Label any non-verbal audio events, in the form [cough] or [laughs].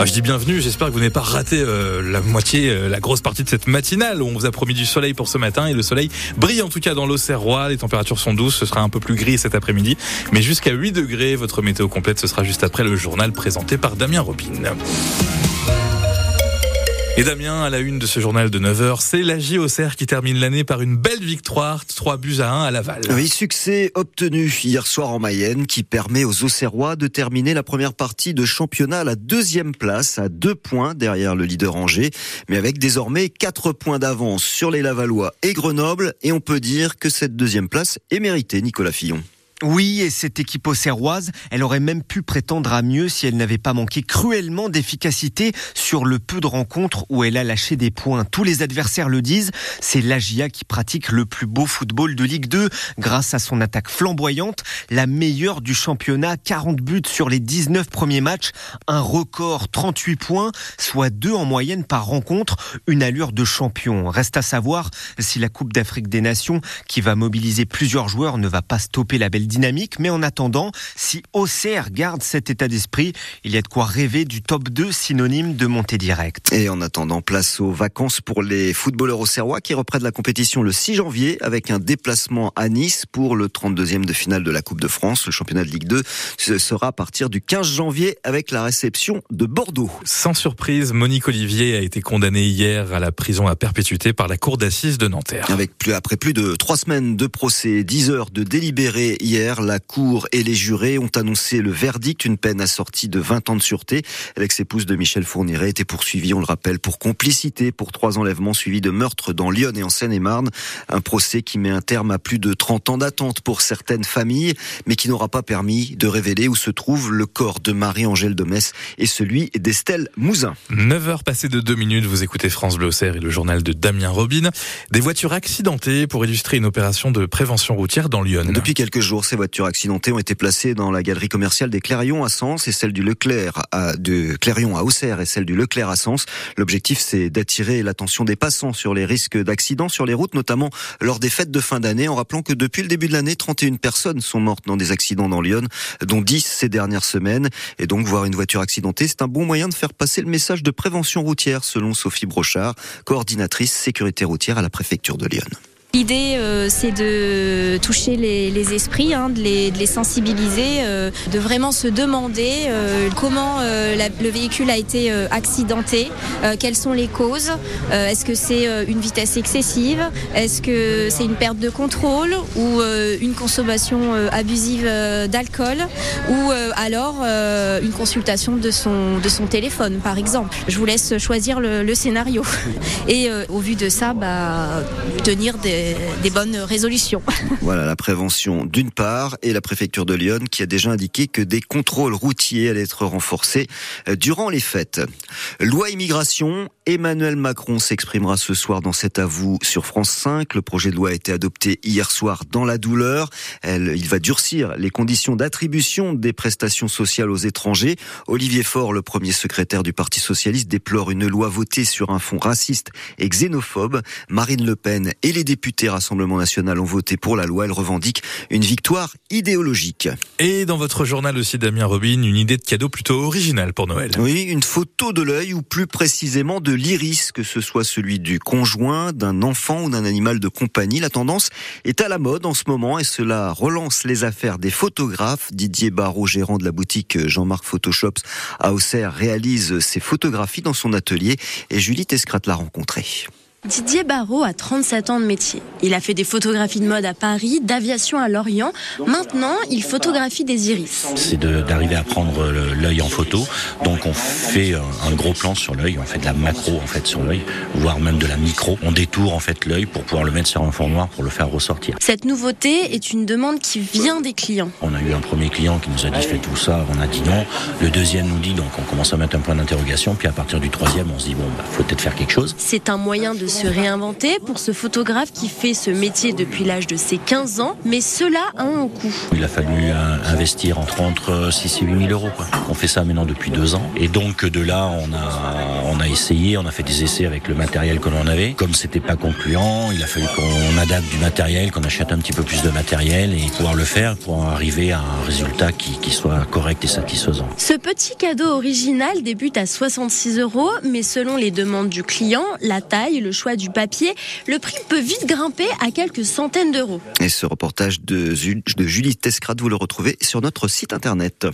Ah, je dis bienvenue, j'espère que vous n'avez pas raté euh, la moitié, euh, la grosse partie de cette matinale où on vous a promis du soleil pour ce matin et le soleil brille en tout cas dans l'Auxerrois, les températures sont douces, ce sera un peu plus gris cet après-midi, mais jusqu'à 8 degrés, votre météo complète ce sera juste après le journal présenté par Damien Robin. Et Damien, à la une de ce journal de 9h, c'est la JOCR qui termine l'année par une belle victoire, 3 buts à 1 à Laval. Oui, succès obtenu hier soir en Mayenne qui permet aux Auxerrois de terminer la première partie de championnat à la deuxième place, à deux points derrière le leader Angers, mais avec désormais quatre points d'avance sur les Lavallois et Grenoble, et on peut dire que cette deuxième place est méritée, Nicolas Fillon. Oui, et cette équipe auxerroise, elle aurait même pu prétendre à mieux si elle n'avait pas manqué cruellement d'efficacité sur le peu de rencontres où elle a lâché des points. Tous les adversaires le disent, c'est l'Agia qui pratique le plus beau football de Ligue 2 grâce à son attaque flamboyante, la meilleure du championnat, 40 buts sur les 19 premiers matchs, un record 38 points, soit deux en moyenne par rencontre, une allure de champion. Reste à savoir si la Coupe d'Afrique des Nations, qui va mobiliser plusieurs joueurs, ne va pas stopper la belle dynamique, mais en attendant, si Auxerre garde cet état d'esprit, il y a de quoi rêver du top 2 synonyme de montée directe. Et en attendant, place aux vacances pour les footballeurs auxerrois qui reprennent la compétition le 6 janvier avec un déplacement à Nice pour le 32e de finale de la Coupe de France. Le championnat de Ligue 2 ce sera à partir du 15 janvier avec la réception de Bordeaux. Sans surprise, Monique Olivier a été condamnée hier à la prison à perpétuité par la cour d'assises de Nanterre. Avec plus, après plus de trois semaines de procès, 10 heures de délibéré hier, la Cour et les jurés ont annoncé le verdict, une peine assortie de 20 ans de sûreté. L'ex-épouse de Michel Fourniret était poursuivie, on le rappelle, pour complicité pour trois enlèvements suivis de meurtres dans Lyon et en Seine-et-Marne. Un procès qui met un terme à plus de 30 ans d'attente pour certaines familles, mais qui n'aura pas permis de révéler où se trouve le corps de Marie-Angèle Domès et celui d'Estelle Mouzin. 9 heures passées de 2 minutes, vous écoutez France Bleu et le journal de Damien Robin. Des voitures accidentées pour illustrer une opération de prévention routière dans Lyon. Depuis quelques jours, ces voitures accidentées ont été placées dans la galerie commerciale des Clérions à Sens et celle du Leclerc à, de Clérion à Auxerre et celle du Leclerc à Sens. L'objectif, c'est d'attirer l'attention des passants sur les risques d'accidents sur les routes, notamment lors des fêtes de fin d'année, en rappelant que depuis le début de l'année, 31 personnes sont mortes dans des accidents dans Lyon, dont 10 ces dernières semaines. Et donc, voir une voiture accidentée, c'est un bon moyen de faire passer le message de prévention routière, selon Sophie Brochard, coordinatrice sécurité routière à la préfecture de Lyon. L'idée, euh, c'est de toucher les, les esprits, hein, de, les, de, les, sensibiliser, euh, de vraiment se demander euh, comment euh, la, le véhicule a été euh, accidenté, euh, quelles sont les causes, est-ce que c'est une vitesse excessive, est-ce que c'est une perte de contrôle ou une consommation abusive d'alcool ou alors une consultation de son, de son téléphone, par exemple. Je vous laisse choisir le, le scénario. Et au vu de ça, bah, tenir des des, bonnes résolutions. [laughs] Voilà la prévention d'une part et la préfecture de Lyon qui a déjà indiqué que des contrôles routiers allaient être renforcés euh, durant les fêtes. Loi immigration, Emmanuel Macron s'exprimera ce soir dans cet avou sur France 5. Le projet de loi a été adopté hier soir dans la douleur. Il va durcir les conditions d'attribution des prestations sociales aux étrangers. Olivier Faure, le premier secrétaire du Parti socialiste, déplore une loi votée sur un fond raciste et xénophobe. Marine Le Pen et les députés députés Rassemblement National ont voté pour la loi. Elle revendique une victoire idéologique. Et dans votre journal aussi, Damien Robin, une idée de cadeau plutôt originale pour Noël. Oui, une photo de l'œil ou plus précisément de l'iris, que ce soit celui du conjoint, d'un enfant ou d'un animal de compagnie. La tendance est à la mode en ce moment et cela relance les affaires des photographes. Didier Barrault, gérant de la boutique Jean-Marc Photoshops à Auxerre, réalise ses photographies dans son atelier et Julie Tescrat l'a rencontré. Didier Barrault a 37 ans de métier. Il a fait des photographies de mode à Paris, d'aviation à Lorient. Maintenant, il photographie des iris. C'est d'arriver à prendre l'œil en photo. Donc on fait un gros plan sur l'œil, on fait de la macro en fait sur l'œil, voire même de la micro. On détourne en fait l'œil pour pouvoir le mettre sur un fond noir pour le faire ressortir. Cette nouveauté est une demande qui vient des clients. On a eu un premier client qui nous a dit fais tout ça, on a dit non. Le deuxième nous dit donc on commence à mettre un point d'interrogation, puis à partir du troisième on se dit bon bah faut peut-être faire quelque chose. C'est un moyen de se réinventer pour ce photographe qui fait ce métier depuis l'âge de ses 15 ans, mais cela a un coût. Il a fallu euh, investir entre, entre 6 et 8 000 euros. Quoi. On fait ça maintenant depuis deux ans. Et donc de là, on a, on a essayé, on a fait des essais avec le matériel que l'on avait. Comme c'était pas concluant, il a fallu qu'on adapte du matériel, qu'on achète un petit peu plus de matériel et pouvoir le faire pour arriver à un résultat qui, qui soit correct et satisfaisant. Ce petit cadeau original débute à 66 euros, mais selon les demandes du client, la taille, le choix du papier, le prix peut vite grimper à quelques centaines d'euros. Et ce reportage de, Julie Tescrade, vous le retrouvez sur notre site internet.